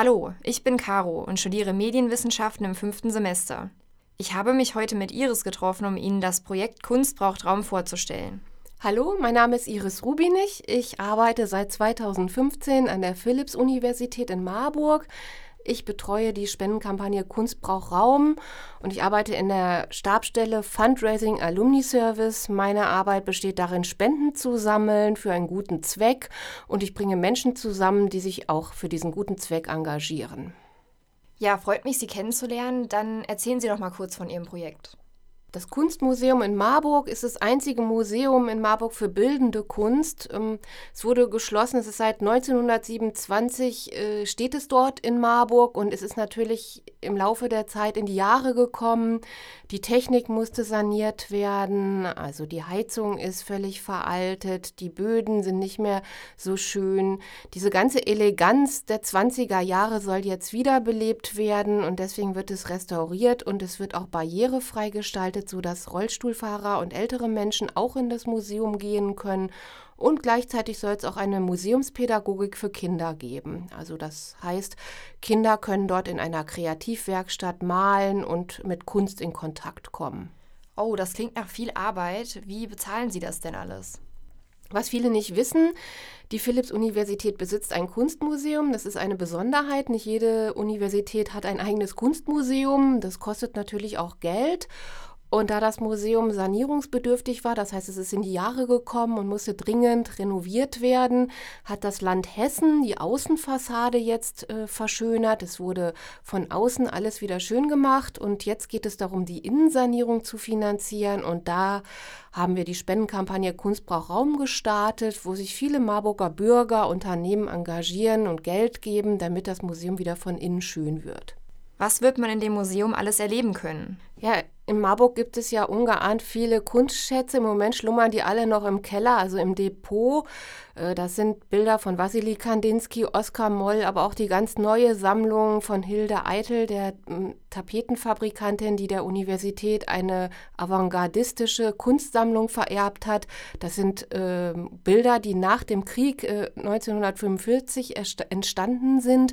Hallo, ich bin Caro und studiere Medienwissenschaften im fünften Semester. Ich habe mich heute mit Iris getroffen, um Ihnen das Projekt Kunst braucht Raum vorzustellen. Hallo, mein Name ist Iris Rubinich. Ich arbeite seit 2015 an der Philipps-Universität in Marburg. Ich betreue die Spendenkampagne Kunst braucht Raum und ich arbeite in der Stabstelle Fundraising Alumni Service. Meine Arbeit besteht darin, Spenden zu sammeln für einen guten Zweck und ich bringe Menschen zusammen, die sich auch für diesen guten Zweck engagieren. Ja, freut mich, Sie kennenzulernen. Dann erzählen Sie doch mal kurz von Ihrem Projekt. Das Kunstmuseum in Marburg ist das einzige Museum in Marburg für bildende Kunst. Ähm, es wurde geschlossen, es ist seit 1927 äh, steht es dort in Marburg und es ist natürlich im Laufe der Zeit in die Jahre gekommen. Die Technik musste saniert werden, also die Heizung ist völlig veraltet, die Böden sind nicht mehr so schön. Diese ganze Eleganz der 20er Jahre soll jetzt wiederbelebt werden und deswegen wird es restauriert und es wird auch barrierefrei gestaltet gestaltet, sodass Rollstuhlfahrer und ältere Menschen auch in das Museum gehen können. Und gleichzeitig soll es auch eine Museumspädagogik für Kinder geben. Also das heißt, Kinder können dort in einer Kreativwerkstatt malen und mit Kunst in Kontakt kommen. Oh, das klingt nach viel Arbeit. Wie bezahlen Sie das denn alles? Was viele nicht wissen, die Philipps-Universität besitzt ein Kunstmuseum. Das ist eine Besonderheit. Nicht jede Universität hat ein eigenes Kunstmuseum. Das kostet natürlich auch Geld. Und da das Museum sanierungsbedürftig war, das heißt, es ist in die Jahre gekommen und musste dringend renoviert werden, hat das Land Hessen die Außenfassade jetzt äh, verschönert. Es wurde von außen alles wieder schön gemacht und jetzt geht es darum, die Innensanierung zu finanzieren. Und da haben wir die Spendenkampagne Kunst braucht Raum gestartet, wo sich viele Marburger Bürger, Unternehmen engagieren und Geld geben, damit das Museum wieder von innen schön wird. Was wird man in dem Museum alles erleben können? Ja, in Marburg gibt es ja ungeahnt viele Kunstschätze. Im Moment schlummern die alle noch im Keller, also im Depot. Äh, das sind Bilder von Wassily Kandinsky, Oskar Moll, aber auch die ganz neue Sammlung von Hilde Eitel, der hm, Tapetenfabrikantin, die der Universität eine avantgardistische Kunstsammlung vererbt hat. Das sind äh, Bilder, die nach dem Krieg äh, 1945 entstanden sind.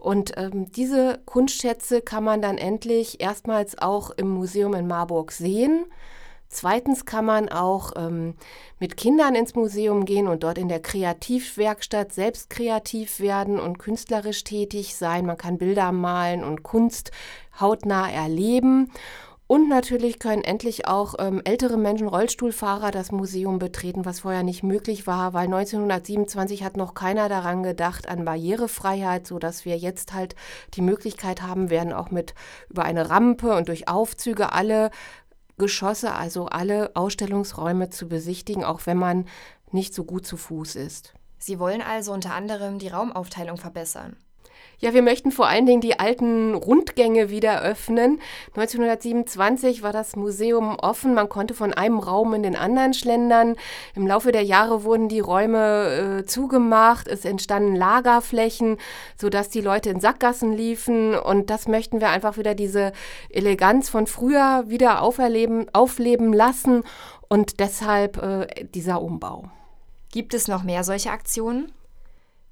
Und ähm, diese Kunstschätze kann man dann endlich erstmals auch im Museum in Marburg sehen. Zweitens kann man auch ähm, mit Kindern ins Museum gehen und dort in der Kreativwerkstatt selbst kreativ werden und künstlerisch tätig sein. Man kann Bilder malen und Kunst hautnah erleben. Und natürlich können endlich auch ähm, ältere Menschen, Rollstuhlfahrer, das Museum betreten, was vorher nicht möglich war, weil 1927 hat noch keiner daran gedacht, an Barrierefreiheit, sodass wir jetzt halt die Möglichkeit haben werden, auch mit über eine Rampe und durch Aufzüge alle Geschosse, also alle Ausstellungsräume zu besichtigen, auch wenn man nicht so gut zu Fuß ist. Sie wollen also unter anderem die Raumaufteilung verbessern. Ja, wir möchten vor allen Dingen die alten Rundgänge wieder öffnen. 1927 war das Museum offen. Man konnte von einem Raum in den anderen schlendern. Im Laufe der Jahre wurden die Räume äh, zugemacht. Es entstanden Lagerflächen, sodass die Leute in Sackgassen liefen. Und das möchten wir einfach wieder diese Eleganz von früher wieder auferleben, aufleben lassen. Und deshalb äh, dieser Umbau. Gibt es noch mehr solche Aktionen?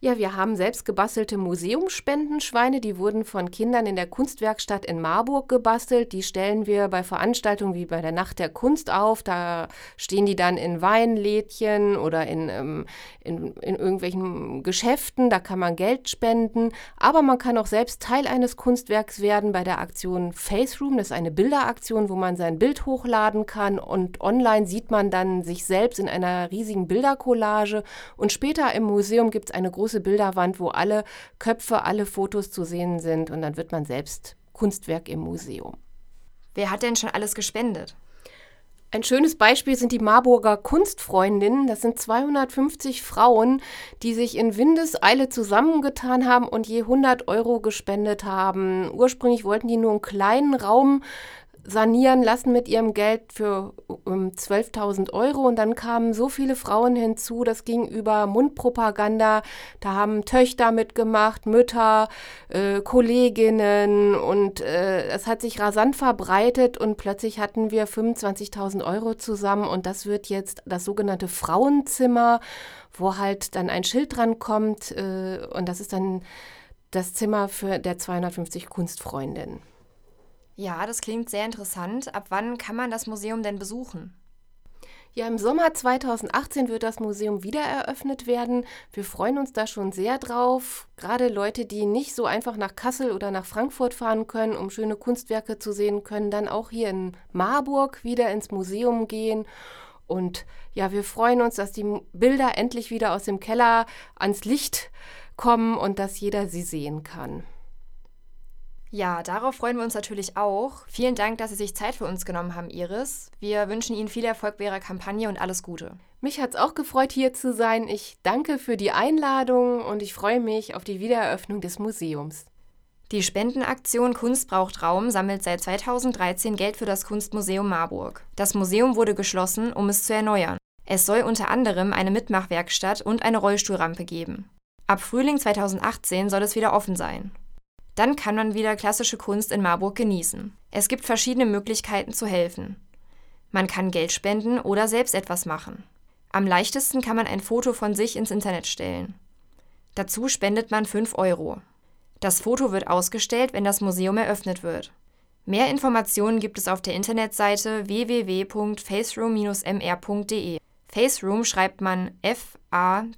Ja, wir haben selbst gebastelte Museumsspendenschweine, die wurden von Kindern in der Kunstwerkstatt in Marburg gebastelt. Die stellen wir bei Veranstaltungen wie bei der Nacht der Kunst auf. Da stehen die dann in Weinlädchen oder in, ähm, in, in irgendwelchen Geschäften. Da kann man Geld spenden. Aber man kann auch selbst Teil eines Kunstwerks werden bei der Aktion Face Room. Das ist eine Bilderaktion, wo man sein Bild hochladen kann und online sieht man dann sich selbst in einer riesigen Bildercollage. Und später im Museum gibt es eine große große Bilderwand, wo alle Köpfe, alle Fotos zu sehen sind und dann wird man selbst Kunstwerk im Museum. Wer hat denn schon alles gespendet? Ein schönes Beispiel sind die Marburger Kunstfreundinnen. Das sind 250 Frauen, die sich in Windeseile zusammengetan haben und je 100 Euro gespendet haben. Ursprünglich wollten die nur einen kleinen Raum sanieren lassen mit ihrem Geld für um 12.000 Euro. Und dann kamen so viele Frauen hinzu, das ging über Mundpropaganda. Da haben Töchter mitgemacht, Mütter, äh, Kolleginnen und äh, es hat sich rasant verbreitet und plötzlich hatten wir 25.000 Euro zusammen und das wird jetzt das sogenannte Frauenzimmer, wo halt dann ein Schild dran kommt äh, und das ist dann das Zimmer für der 250 Kunstfreundinnen. Ja, das klingt sehr interessant. Ab wann kann man das Museum denn besuchen? Ja, im Sommer 2018 wird das Museum wieder eröffnet werden. Wir freuen uns da schon sehr drauf. Gerade Leute, die nicht so einfach nach Kassel oder nach Frankfurt fahren können, um schöne Kunstwerke zu sehen, können dann auch hier in Marburg wieder ins Museum gehen. Und ja, wir freuen uns, dass die Bilder endlich wieder aus dem Keller ans Licht kommen und dass jeder sie sehen kann. Ja, darauf freuen wir uns natürlich auch. Vielen Dank, dass Sie sich Zeit für uns genommen haben, Iris. Wir wünschen Ihnen viel Erfolg bei Ihrer Kampagne und alles Gute. Mich hat es auch gefreut, hier zu sein. Ich danke für die Einladung und ich freue mich auf die Wiedereröffnung des Museums. Die Spendenaktion Kunst braucht Raum sammelt seit 2013 Geld für das Kunstmuseum Marburg. Das Museum wurde geschlossen, um es zu erneuern. Es soll unter anderem eine Mitmachwerkstatt und eine Rollstuhlrampe geben. Ab Frühling 2018 soll es wieder offen sein. Dann kann man wieder klassische Kunst in Marburg genießen. Es gibt verschiedene Möglichkeiten zu helfen. Man kann Geld spenden oder selbst etwas machen. Am leichtesten kann man ein Foto von sich ins Internet stellen. Dazu spendet man 5 Euro. Das Foto wird ausgestellt, wenn das Museum eröffnet wird. Mehr Informationen gibt es auf der Internetseite www.faceroom-mr.de. Faceroom schreibt man F-A-C-E-R-O-O-M.